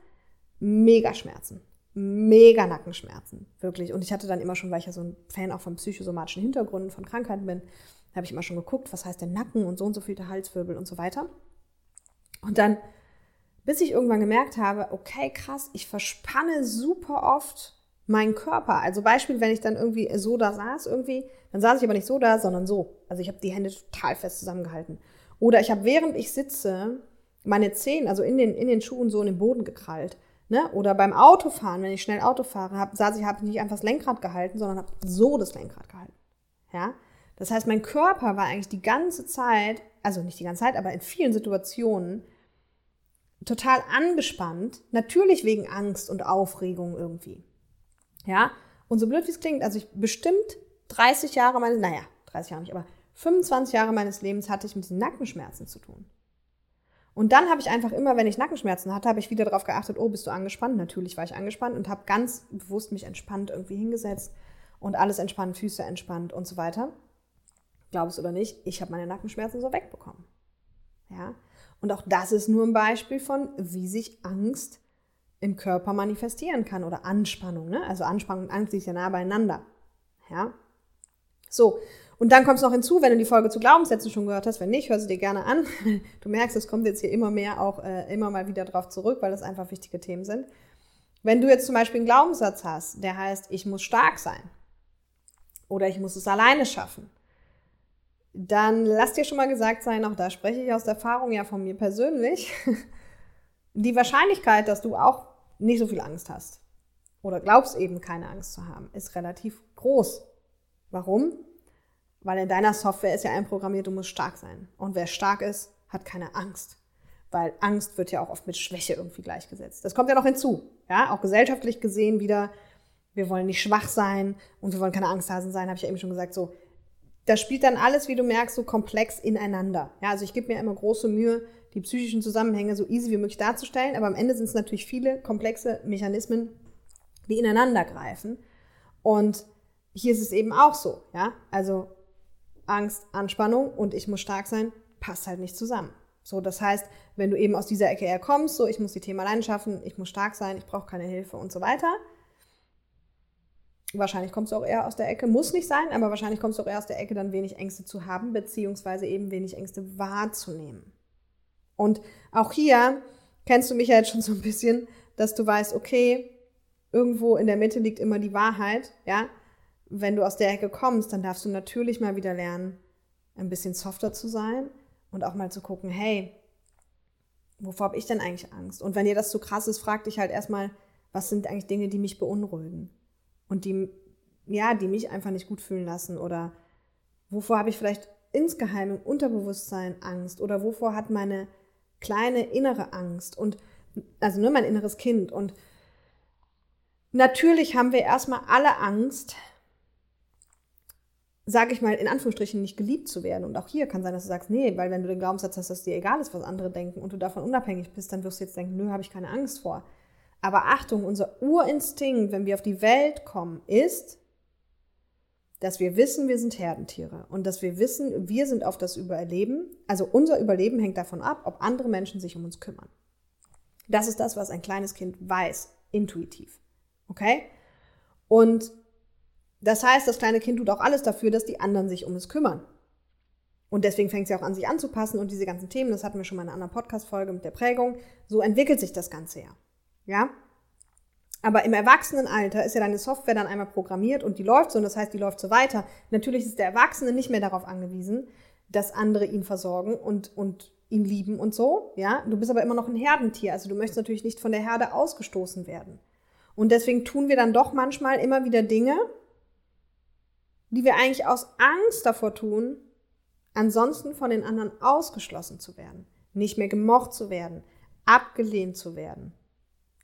mega Schmerzen. Mega Nackenschmerzen, wirklich. Und ich hatte dann immer schon, weil ich ja so ein Fan auch von psychosomatischen Hintergründen, von Krankheiten bin, habe ich immer schon geguckt, was heißt der Nacken und so und so viel der Halswirbel und so weiter. Und dann, bis ich irgendwann gemerkt habe, okay, krass, ich verspanne super oft meinen Körper. Also Beispiel, wenn ich dann irgendwie so da saß, irgendwie, dann saß ich aber nicht so da, sondern so. Also ich habe die Hände total fest zusammengehalten. Oder ich habe, während ich sitze, meine Zehen, also in den, in den Schuhen so in den Boden gekrallt. Ne? Oder beim Autofahren, wenn ich schnell Auto fahre, hab, saß ich, habe nicht einfach das Lenkrad gehalten, sondern habe so das Lenkrad gehalten. Ja? Das heißt, mein Körper war eigentlich die ganze Zeit, also nicht die ganze Zeit, aber in vielen Situationen total angespannt, natürlich wegen Angst und Aufregung irgendwie. Ja, und so blöd wie es klingt, also ich bestimmt 30 Jahre meines, naja, 30 Jahre nicht, aber 25 Jahre meines Lebens hatte ich mit diesen Nackenschmerzen zu tun. Und dann habe ich einfach immer, wenn ich Nackenschmerzen hatte, habe ich wieder darauf geachtet, oh, bist du angespannt? Natürlich war ich angespannt und habe ganz bewusst mich entspannt irgendwie hingesetzt und alles entspannt, Füße entspannt und so weiter. Glaub es oder nicht, ich habe meine Nackenschmerzen so wegbekommen. Ja, und auch das ist nur ein Beispiel von, wie sich Angst im Körper manifestieren kann oder Anspannung. Ne? Also Anspannung und Angst liegt ja nah beieinander. Ja? So, und dann kommt es noch hinzu, wenn du die Folge zu Glaubenssätzen schon gehört hast. Wenn nicht, hör sie dir gerne an. Du merkst, es kommt jetzt hier immer mehr auch äh, immer mal wieder drauf zurück, weil das einfach wichtige Themen sind. Wenn du jetzt zum Beispiel einen Glaubenssatz hast, der heißt, ich muss stark sein oder ich muss es alleine schaffen dann lass dir schon mal gesagt sein, auch da spreche ich aus Erfahrung ja von mir persönlich, die Wahrscheinlichkeit, dass du auch nicht so viel Angst hast oder glaubst eben keine Angst zu haben, ist relativ groß. Warum? Weil in deiner Software ist ja einprogrammiert, du musst stark sein. Und wer stark ist, hat keine Angst. Weil Angst wird ja auch oft mit Schwäche irgendwie gleichgesetzt. Das kommt ja noch hinzu. Ja, auch gesellschaftlich gesehen wieder, wir wollen nicht schwach sein und wir wollen keine Angsthasen sein, habe ich ja eben schon gesagt. So, das spielt dann alles, wie du merkst, so komplex ineinander. Ja, also ich gebe mir immer große Mühe, die psychischen Zusammenhänge so easy wie möglich darzustellen, aber am Ende sind es natürlich viele komplexe Mechanismen, die ineinander greifen. Und hier ist es eben auch so, ja, also Angst, Anspannung und ich muss stark sein, passt halt nicht zusammen. So, das heißt, wenn du eben aus dieser Ecke eher kommst, so ich muss die Themen alleine schaffen, ich muss stark sein, ich brauche keine Hilfe und so weiter, wahrscheinlich kommst du auch eher aus der Ecke, muss nicht sein, aber wahrscheinlich kommst du auch eher aus der Ecke, dann wenig Ängste zu haben, beziehungsweise eben wenig Ängste wahrzunehmen. Und auch hier kennst du mich ja jetzt schon so ein bisschen, dass du weißt, okay, irgendwo in der Mitte liegt immer die Wahrheit, ja. Wenn du aus der Ecke kommst, dann darfst du natürlich mal wieder lernen, ein bisschen softer zu sein und auch mal zu gucken, hey, wovor habe ich denn eigentlich Angst? Und wenn dir das zu krass ist, frag dich halt erstmal, was sind eigentlich Dinge, die mich beunruhigen und die, ja, die mich einfach nicht gut fühlen lassen oder wovor habe ich vielleicht insgeheim im Unterbewusstsein Angst oder wovor hat meine kleine innere Angst und also nur mein inneres Kind und natürlich haben wir erstmal alle Angst, sage ich mal, in Anführungsstrichen nicht geliebt zu werden. Und auch hier kann sein, dass du sagst, nee, weil wenn du den Glaubenssatz hast, dass dir egal ist, was andere denken und du davon unabhängig bist, dann wirst du jetzt denken, nö, habe ich keine Angst vor. Aber Achtung, unser Urinstinkt, wenn wir auf die Welt kommen, ist, dass wir wissen, wir sind Herdentiere und dass wir wissen, wir sind auf das Überleben. Also unser Überleben hängt davon ab, ob andere Menschen sich um uns kümmern. Das ist das, was ein kleines Kind weiß, intuitiv. Okay? Und das heißt, das kleine Kind tut auch alles dafür, dass die anderen sich um es kümmern. Und deswegen fängt sie auch an, sich anzupassen und diese ganzen Themen, das hatten wir schon mal in einer anderen Podcast-Folge mit der Prägung, so entwickelt sich das Ganze ja. Ja? Aber im Erwachsenenalter ist ja deine Software dann einmal programmiert und die läuft so und das heißt, die läuft so weiter. Natürlich ist der Erwachsene nicht mehr darauf angewiesen, dass andere ihn versorgen und, und ihn lieben und so. Ja? Du bist aber immer noch ein Herdentier, also du möchtest natürlich nicht von der Herde ausgestoßen werden. Und deswegen tun wir dann doch manchmal immer wieder Dinge, die wir eigentlich aus Angst davor tun, ansonsten von den anderen ausgeschlossen zu werden, nicht mehr gemocht zu werden, abgelehnt zu werden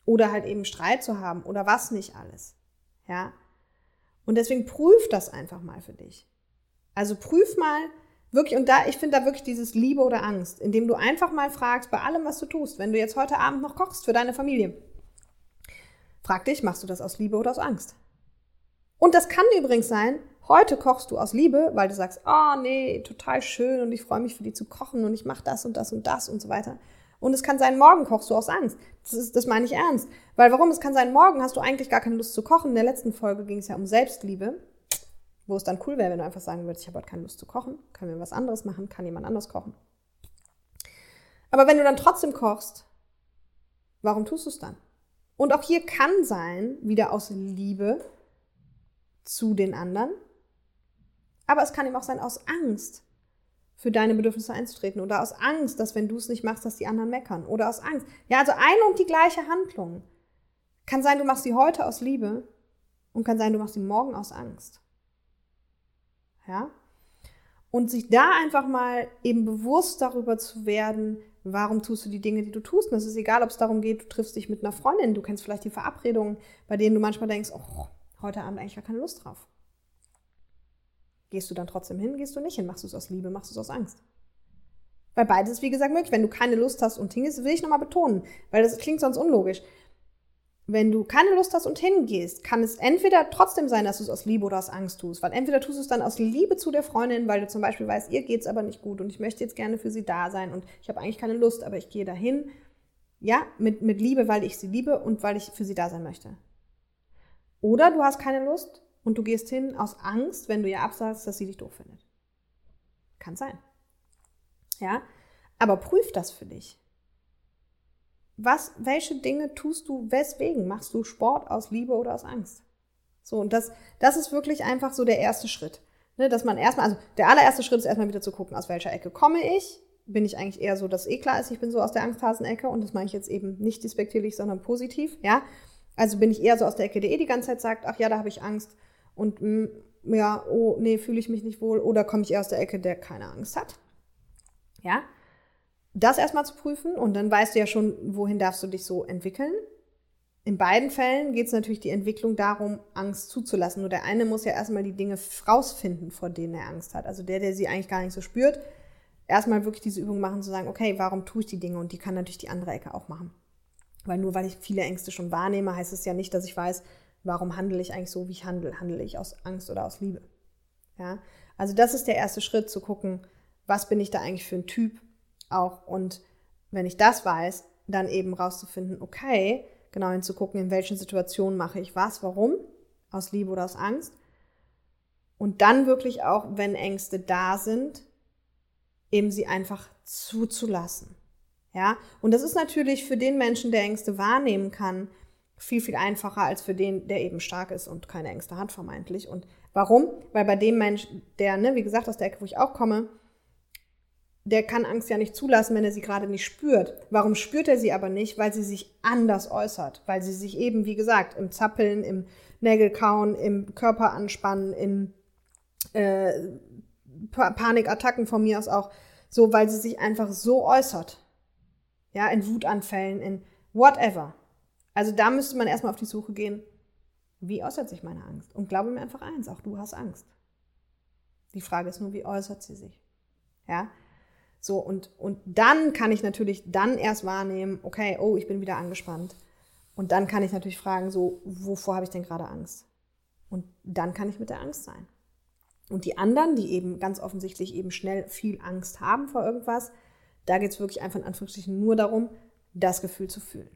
oder halt eben Streit zu haben oder was nicht alles. Ja? Und deswegen prüf das einfach mal für dich. Also prüf mal wirklich, und da, ich finde da wirklich dieses Liebe oder Angst, indem du einfach mal fragst, bei allem, was du tust, wenn du jetzt heute Abend noch kochst für deine Familie, frag dich, machst du das aus Liebe oder aus Angst? Und das kann übrigens sein, Heute kochst du aus Liebe, weil du sagst, oh nee, total schön und ich freue mich für die zu kochen und ich mache das und das und das und so weiter. Und es kann sein, morgen kochst du aus Angst. Das, ist, das meine ich ernst. Weil warum? Es kann sein, morgen hast du eigentlich gar keine Lust zu kochen. In der letzten Folge ging es ja um Selbstliebe, wo es dann cool wäre, wenn du einfach sagen würdest, ich habe heute keine Lust zu kochen, können wir was anderes machen, kann jemand anders kochen. Aber wenn du dann trotzdem kochst, warum tust du es dann? Und auch hier kann sein, wieder aus Liebe zu den anderen, aber es kann eben auch sein aus Angst, für deine Bedürfnisse einzutreten oder aus Angst, dass wenn du es nicht machst, dass die anderen meckern oder aus Angst. Ja, also eine und die gleiche Handlung. Kann sein, du machst sie heute aus Liebe und kann sein, du machst sie morgen aus Angst. Ja? Und sich da einfach mal eben bewusst darüber zu werden, warum tust du die Dinge, die du tust. Und es ist egal, ob es darum geht, du triffst dich mit einer Freundin, du kennst vielleicht die Verabredungen, bei denen du manchmal denkst, oh, heute Abend eigentlich gar keine Lust drauf. Gehst du dann trotzdem hin, gehst du nicht hin? Machst du es aus Liebe, machst du es aus Angst? Weil beides ist, wie gesagt, möglich. Wenn du keine Lust hast und hingehst, will ich nochmal betonen, weil das klingt sonst unlogisch. Wenn du keine Lust hast und hingehst, kann es entweder trotzdem sein, dass du es aus Liebe oder aus Angst tust. Weil entweder tust du es dann aus Liebe zu der Freundin, weil du zum Beispiel weißt, ihr geht es aber nicht gut und ich möchte jetzt gerne für sie da sein und ich habe eigentlich keine Lust, aber ich gehe dahin. Ja, mit, mit Liebe, weil ich sie liebe und weil ich für sie da sein möchte. Oder du hast keine Lust und du gehst hin aus Angst, wenn du ihr absagst, dass sie dich doof findet. Kann sein. Ja, aber prüf das für dich. Was, welche Dinge tust du, weswegen? Machst du Sport aus Liebe oder aus Angst? So, und das, das ist wirklich einfach so der erste Schritt. Ne, dass man erstmal, also der allererste Schritt ist erstmal wieder zu gucken, aus welcher Ecke komme ich. Bin ich eigentlich eher so, dass eh klar ist, ich bin so aus der Angsthasenecke und das meine ich jetzt eben nicht despektierlich, sondern positiv, ja. Also bin ich eher so aus der Ecke, die eh die ganze Zeit sagt, ach ja, da habe ich Angst und mh, mm, ja, oh nee, fühle ich mich nicht wohl oder komme ich eher aus der Ecke, der keine Angst hat. Ja, das erstmal zu prüfen und dann weißt du ja schon, wohin darfst du dich so entwickeln. In beiden Fällen geht es natürlich die Entwicklung darum, Angst zuzulassen. Nur der eine muss ja erstmal die Dinge rausfinden, vor denen er Angst hat. Also der, der sie eigentlich gar nicht so spürt, erstmal wirklich diese Übung machen, zu sagen, okay, warum tue ich die Dinge? Und die kann natürlich die andere Ecke auch machen. Weil nur weil ich viele Ängste schon wahrnehme, heißt es ja nicht, dass ich weiß, warum handle ich eigentlich so, wie ich handle? Handle ich aus Angst oder aus Liebe? Ja, also das ist der erste Schritt, zu gucken, was bin ich da eigentlich für ein Typ auch und wenn ich das weiß, dann eben rauszufinden, okay, genau hinzugucken, in welchen Situationen mache ich was, warum, aus Liebe oder aus Angst. Und dann wirklich auch, wenn Ängste da sind, eben sie einfach zuzulassen. Ja, und das ist natürlich für den Menschen, der Ängste wahrnehmen kann, viel, viel einfacher als für den, der eben stark ist und keine Ängste hat, vermeintlich. Und warum? Weil bei dem Menschen, der, ne, wie gesagt, aus der Ecke, wo ich auch komme, der kann Angst ja nicht zulassen, wenn er sie gerade nicht spürt. Warum spürt er sie aber nicht? Weil sie sich anders äußert. Weil sie sich eben, wie gesagt, im Zappeln, im Nägelkauen, im Körper anspannen, in äh, Panikattacken von mir aus auch, so, weil sie sich einfach so äußert. Ja, in Wutanfällen, in whatever. Also da müsste man erstmal auf die Suche gehen, wie äußert sich meine Angst? Und glaube mir einfach eins, auch du hast Angst. Die Frage ist nur, wie äußert sie sich? Ja, so, und, und dann kann ich natürlich dann erst wahrnehmen, okay, oh, ich bin wieder angespannt. Und dann kann ich natürlich fragen, so, wovor habe ich denn gerade Angst? Und dann kann ich mit der Angst sein. Und die anderen, die eben ganz offensichtlich eben schnell viel Angst haben vor irgendwas, da geht es wirklich einfach in Anführungsstrichen nur darum, das Gefühl zu fühlen,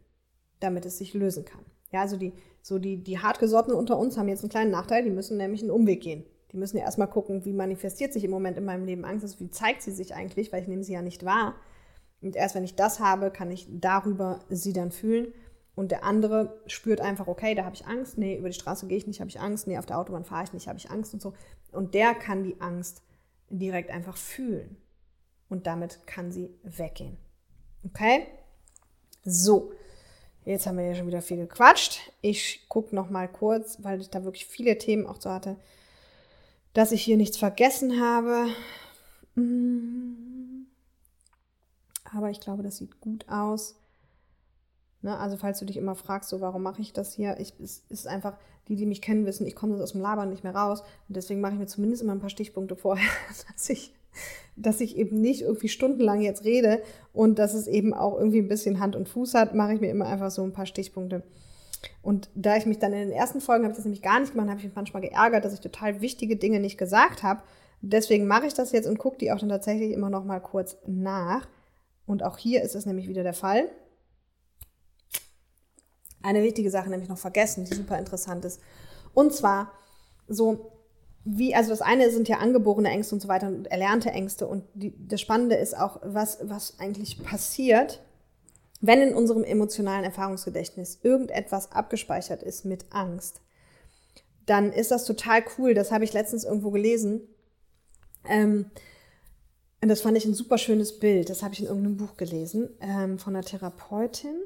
damit es sich lösen kann. Ja, also die, so die, die hartgesottenen unter uns haben jetzt einen kleinen Nachteil, die müssen nämlich einen Umweg gehen. Die müssen ja erstmal gucken, wie manifestiert sich im Moment in meinem Leben Angst, also wie zeigt sie sich eigentlich, weil ich nehme sie ja nicht wahr. Und erst wenn ich das habe, kann ich darüber sie dann fühlen. Und der andere spürt einfach, okay, da habe ich Angst, nee, über die Straße gehe ich nicht, habe ich Angst, nee, auf der Autobahn fahre ich nicht, habe ich Angst und so. Und der kann die Angst direkt einfach fühlen. Und damit kann sie weggehen. Okay? So, jetzt haben wir ja schon wieder viel gequatscht. Ich gucke noch mal kurz, weil ich da wirklich viele Themen auch so hatte dass ich hier nichts vergessen habe. Mm. Aber ich glaube, das sieht gut aus. Ne, also falls du dich immer fragst, so warum mache ich das hier, ich, es ist einfach, die, die mich kennen, wissen, ich komme aus dem Labern nicht mehr raus. Und deswegen mache ich mir zumindest immer ein paar Stichpunkte vorher, dass ich, dass ich eben nicht irgendwie stundenlang jetzt rede und dass es eben auch irgendwie ein bisschen Hand und Fuß hat, mache ich mir immer einfach so ein paar Stichpunkte. Und da ich mich dann in den ersten Folgen, habe ich das nämlich gar nicht gemacht, habe ich mich manchmal geärgert, dass ich total wichtige Dinge nicht gesagt habe. Deswegen mache ich das jetzt und gucke die auch dann tatsächlich immer noch mal kurz nach. Und auch hier ist es nämlich wieder der Fall. Eine wichtige Sache nämlich noch vergessen, die super interessant ist. Und zwar so wie, also das eine sind ja angeborene Ängste und so weiter und erlernte Ängste. Und die, das Spannende ist auch, was, was eigentlich passiert, wenn in unserem emotionalen Erfahrungsgedächtnis irgendetwas abgespeichert ist mit Angst, dann ist das total cool. Das habe ich letztens irgendwo gelesen. Ähm, und das fand ich ein super schönes Bild. Das habe ich in irgendeinem Buch gelesen ähm, von einer Therapeutin.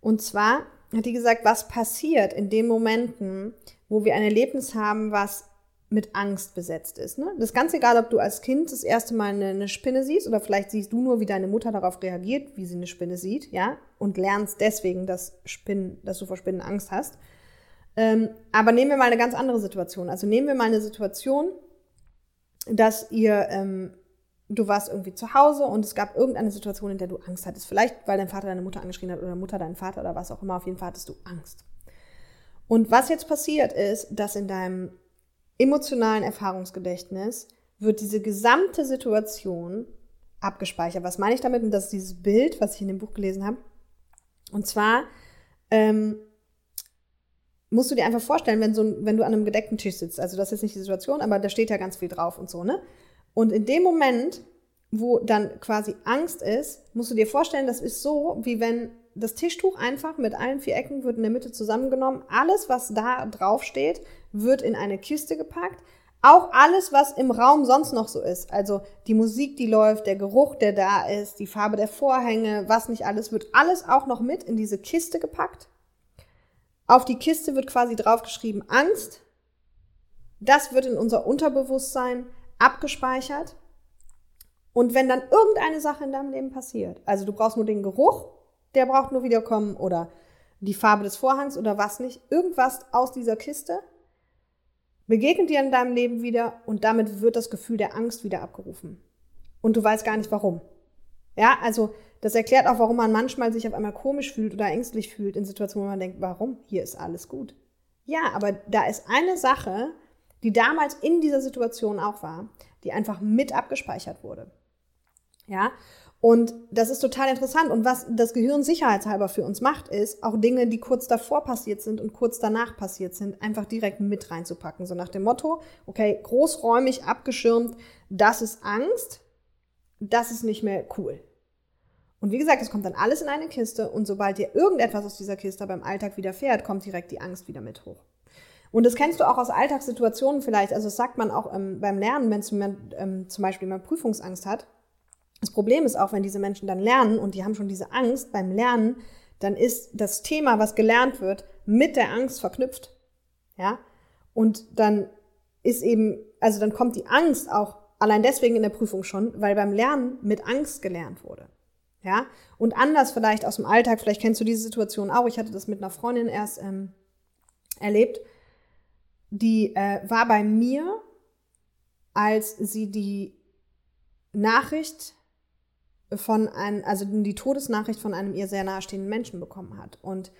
Und zwar hat die gesagt, was passiert in den Momenten, wo wir ein Erlebnis haben, was mit Angst besetzt ist. Ne? Das ist ganz egal, ob du als Kind das erste Mal eine, eine, Spinne siehst oder vielleicht siehst du nur, wie deine Mutter darauf reagiert, wie sie eine Spinne sieht, ja, und lernst deswegen, dass, Spinnen, dass du vor Spinnen Angst hast. Ähm, aber nehmen wir mal eine ganz andere Situation. Also nehmen wir mal eine Situation, dass ihr, ähm, du warst irgendwie zu Hause und es gab irgendeine Situation, in der du Angst hattest. Vielleicht, weil dein Vater deine Mutter angeschrien hat oder Mutter deinen Vater oder was auch immer. Auf jeden Fall hattest du Angst. Und was jetzt passiert ist, dass in deinem emotionalen Erfahrungsgedächtnis wird diese gesamte Situation abgespeichert. Was meine ich damit? Und das ist dieses Bild, was ich in dem Buch gelesen habe. Und zwar ähm, musst du dir einfach vorstellen, wenn, so, wenn du an einem gedeckten Tisch sitzt, also das ist nicht die Situation, aber da steht ja ganz viel drauf und so, ne? Und in dem Moment, wo dann quasi Angst ist, musst du dir vorstellen, das ist so, wie wenn das Tischtuch einfach mit allen vier Ecken wird in der Mitte zusammengenommen. Alles, was da drauf steht, wird in eine Kiste gepackt. Auch alles, was im Raum sonst noch so ist. Also die Musik, die läuft, der Geruch, der da ist, die Farbe der Vorhänge, was nicht alles, wird alles auch noch mit in diese Kiste gepackt. Auf die Kiste wird quasi draufgeschrieben Angst. Das wird in unser Unterbewusstsein abgespeichert. Und wenn dann irgendeine Sache in deinem Leben passiert, also du brauchst nur den Geruch der braucht nur wiederkommen oder die Farbe des Vorhangs oder was nicht, irgendwas aus dieser Kiste begegnet dir in deinem Leben wieder und damit wird das Gefühl der Angst wieder abgerufen. Und du weißt gar nicht warum. Ja, also das erklärt auch, warum man manchmal sich auf einmal komisch fühlt oder ängstlich fühlt in Situationen, wo man denkt, warum? Hier ist alles gut. Ja, aber da ist eine Sache, die damals in dieser Situation auch war, die einfach mit abgespeichert wurde. Ja, und das ist total interessant. Und was das Gehirn sicherheitshalber für uns macht, ist, auch Dinge, die kurz davor passiert sind und kurz danach passiert sind, einfach direkt mit reinzupacken. So nach dem Motto, okay, großräumig abgeschirmt, das ist Angst, das ist nicht mehr cool. Und wie gesagt, es kommt dann alles in eine Kiste und sobald dir irgendetwas aus dieser Kiste beim Alltag widerfährt, kommt direkt die Angst wieder mit hoch. Und das kennst du auch aus Alltagssituationen vielleicht. Also das sagt man auch ähm, beim Lernen, wenn ähm, zum Beispiel jemand Prüfungsangst hat Das Problem ist auch, wenn diese Menschen dann lernen und die haben schon diese Angst beim Lernen, dann ist das Thema, was gelernt wird, mit der Angst verknüpft. Ja? Und dann ist eben, also dann kommt die Angst auch allein deswegen in der Prüfung schon, weil beim Lernen mit Angst gelernt wurde. Ja? Und anders vielleicht aus dem Alltag, vielleicht kennst du diese Situation auch. Ich hatte das mit einer Freundin erst ähm, erlebt. Die äh, war bei mir, als sie die Nachricht von einem, also die Todesnachricht von einem ihr sehr nahestehenden Menschen bekommen hat. Und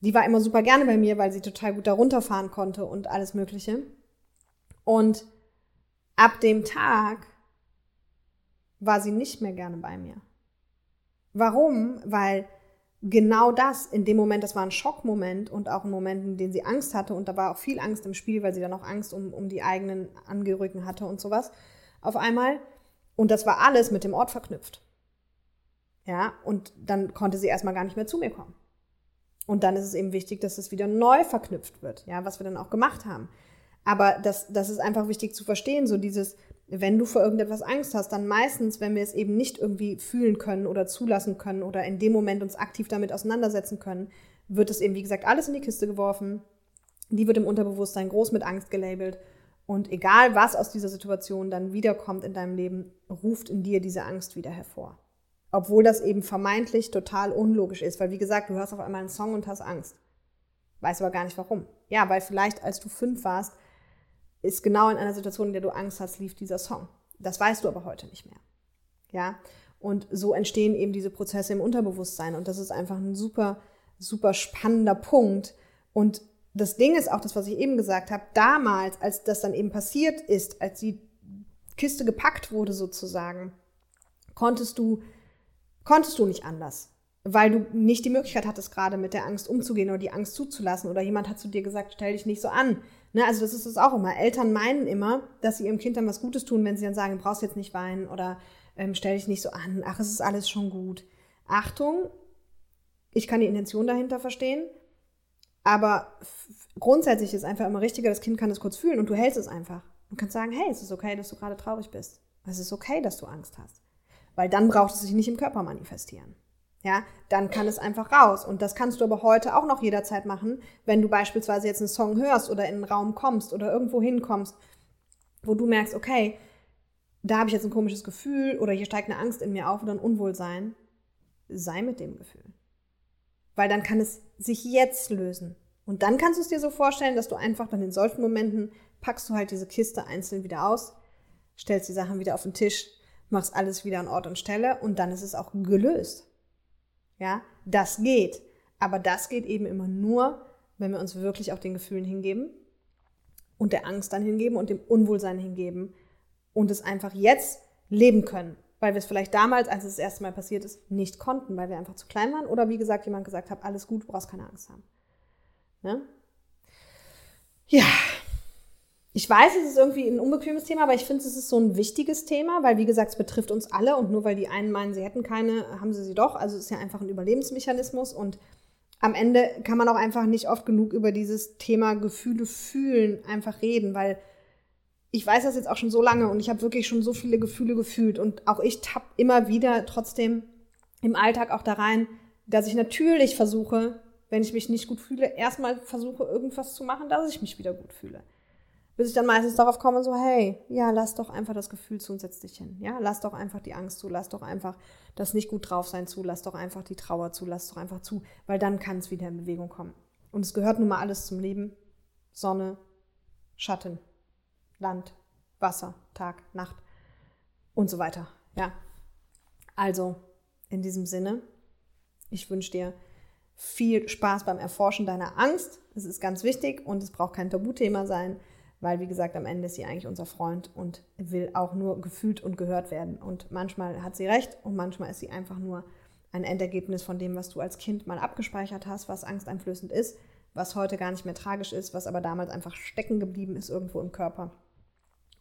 die war immer super gerne bei mir, weil sie total gut da runterfahren konnte und alles Mögliche. Und ab dem Tag war sie nicht mehr gerne bei mir. Warum? Weil genau das in dem Moment, das war ein Schockmoment und auch ein Moment, in dem sie Angst hatte und da war auch viel Angst im Spiel, weil sie dann auch Angst um, um die eigenen Angehörigen hatte und sowas auf einmal. Und das war alles mit dem Ort verknüpft. Ja, und dann konnte sie erstmal gar nicht mehr zu mir kommen. Und dann ist es eben wichtig, dass es wieder neu verknüpft wird, ja, was wir dann auch gemacht haben. Aber das, das ist einfach wichtig zu verstehen, so dieses, wenn du vor irgendetwas Angst hast, dann meistens, wenn wir es eben nicht irgendwie fühlen können oder zulassen können oder in dem Moment uns aktiv damit auseinandersetzen können, wird es eben, wie gesagt, alles in die Kiste geworfen. Die wird im Unterbewusstsein groß mit Angst gelabelt. Und egal, was aus dieser Situation dann wiederkommt in deinem Leben, ruft in dir diese Angst wieder hervor. Obwohl das eben vermeintlich total unlogisch ist, weil wie gesagt, du hörst auf einmal einen Song und hast Angst. Weißt aber gar nicht warum. Ja, weil vielleicht als du fünf warst, ist genau in einer Situation, in der du Angst hast, lief dieser Song. Das weißt du aber heute nicht mehr. Ja, und so entstehen eben diese Prozesse im Unterbewusstsein und das ist einfach ein super, super spannender Punkt. Und das Ding ist auch das, was ich eben gesagt habe, damals, als das dann eben passiert ist, als die Kiste gepackt wurde sozusagen, konntest du konntest du nicht anders, weil du nicht die Möglichkeit hattest, gerade mit der Angst umzugehen oder die Angst zuzulassen oder jemand hat zu dir gesagt, stell dich nicht so an. Ne, also das ist es auch immer. Eltern meinen immer, dass sie ihrem Kind dann was Gutes tun, wenn sie dann sagen, du brauchst jetzt nicht weinen oder ähm, stell dich nicht so an, ach, es ist alles schon gut. Achtung, ich kann die Intention dahinter verstehen, aber grundsätzlich ist einfach immer richtiger, das Kind kann es kurz fühlen und du hältst es einfach. Du kannst sagen, hey, es ist okay, dass du gerade traurig bist. Es ist okay, dass du Angst hast weil dann braucht es sich nicht im Körper manifestieren. Ja, dann kann es einfach raus. Und das kannst du aber heute auch noch jederzeit machen, wenn du beispielsweise jetzt einen Song hörst oder in einen Raum kommst oder irgendwo hinkommst, wo du merkst, okay, da habe ich jetzt ein komisches Gefühl oder hier steigt eine Angst in mir auf oder ein Unwohlsein. Sei mit dem Gefühl. Weil dann kann es sich jetzt lösen. Und dann kannst du es dir so vorstellen, dass du einfach dann in solchen Momenten packst du halt diese Kiste einzeln wieder aus, stellst die Sachen wieder auf den Tisch, machst alles wieder an Ort und Stelle und dann ist es auch gelöst. Ja, das geht. Aber das geht eben immer nur, wenn wir uns wirklich auch den Gefühlen hingeben und der Angst dann hingeben und dem Unwohlsein hingeben und es einfach jetzt leben können. Weil wir es vielleicht damals, als es das erste Mal passiert ist, nicht konnten, weil wir einfach zu klein waren oder wie gesagt, jemand gesagt hat, alles gut, du brauchst keine Angst haben. Ne? Ja, ich weiß, es ist irgendwie ein unbequemes Thema, aber ich finde, es ist so ein wichtiges Thema, weil, wie gesagt, es betrifft uns alle und nur weil die einen meinen, sie hätten keine, haben sie sie doch. Also es ist ja einfach ein Überlebensmechanismus und am Ende kann man auch einfach nicht oft genug über dieses Thema Gefühle fühlen einfach reden, weil ich weiß das jetzt auch schon so lange und ich habe wirklich schon so viele Gefühle gefühlt und auch ich tapp immer wieder trotzdem im Alltag auch da rein, dass ich natürlich versuche, wenn ich mich nicht gut fühle, erstmal versuche, irgendwas zu machen, dass ich mich wieder gut fühle. Bis ich dann meistens darauf komme, so, hey, ja, lass doch einfach das Gefühl zu und setz dich hin. Ja, lass doch einfach die Angst zu, lass doch einfach das nicht gut drauf sein zu, lass doch einfach die Trauer zu, lass doch einfach zu, weil dann kann es wieder in Bewegung kommen. Und es gehört nun mal alles zum Leben. Sonne, Schatten, Land, Wasser, Tag, Nacht und so weiter. Ja. Also, in diesem Sinne, ich wünsche dir viel Spaß beim Erforschen deiner Angst. Es ist ganz wichtig und es braucht kein Tabuthema sein weil, wie gesagt, am Ende ist sie eigentlich unser Freund und will auch nur gefühlt und gehört werden. Und manchmal hat sie recht und manchmal ist sie einfach nur ein Endergebnis von dem, was du als Kind mal abgespeichert hast, was angsteinflößend ist, was heute gar nicht mehr tragisch ist, was aber damals einfach stecken geblieben ist irgendwo im Körper.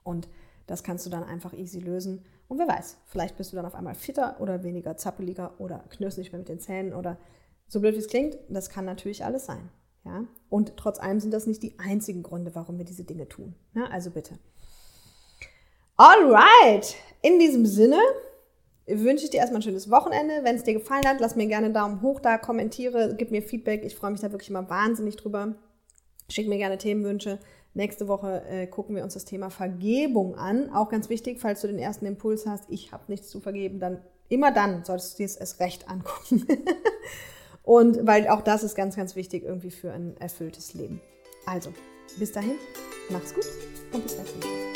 Und das kannst du dann einfach easy lösen. Und wer weiß, vielleicht bist du dann auf einmal fitter oder weniger zappeliger oder knirst nicht mehr mit den Zähnen oder so blöd wie es klingt, das kann natürlich alles sein. Ja? Und trotz allem sind das nicht die einzigen Gründe, warum wir diese Dinge tun. Ja? Also bitte. Alright, in diesem Sinne wünsche ich dir erstmal ein schönes Wochenende. Wenn es dir gefallen hat, lass mir gerne einen Daumen hoch da, kommentiere, gib mir Feedback. Ich freue mich da wirklich immer wahnsinnig drüber. Schick mir gerne Themenwünsche. Nächste Woche äh, gucken wir uns das Thema Vergebung an. Auch ganz wichtig, falls du den ersten Impuls hast, ich habe nichts zu vergeben, dann immer dann solltest du dir es erst recht angucken. Und weil auch das ist ganz, ganz wichtig irgendwie für ein erfülltes Leben. Also, bis dahin, mach's gut und bis Woche.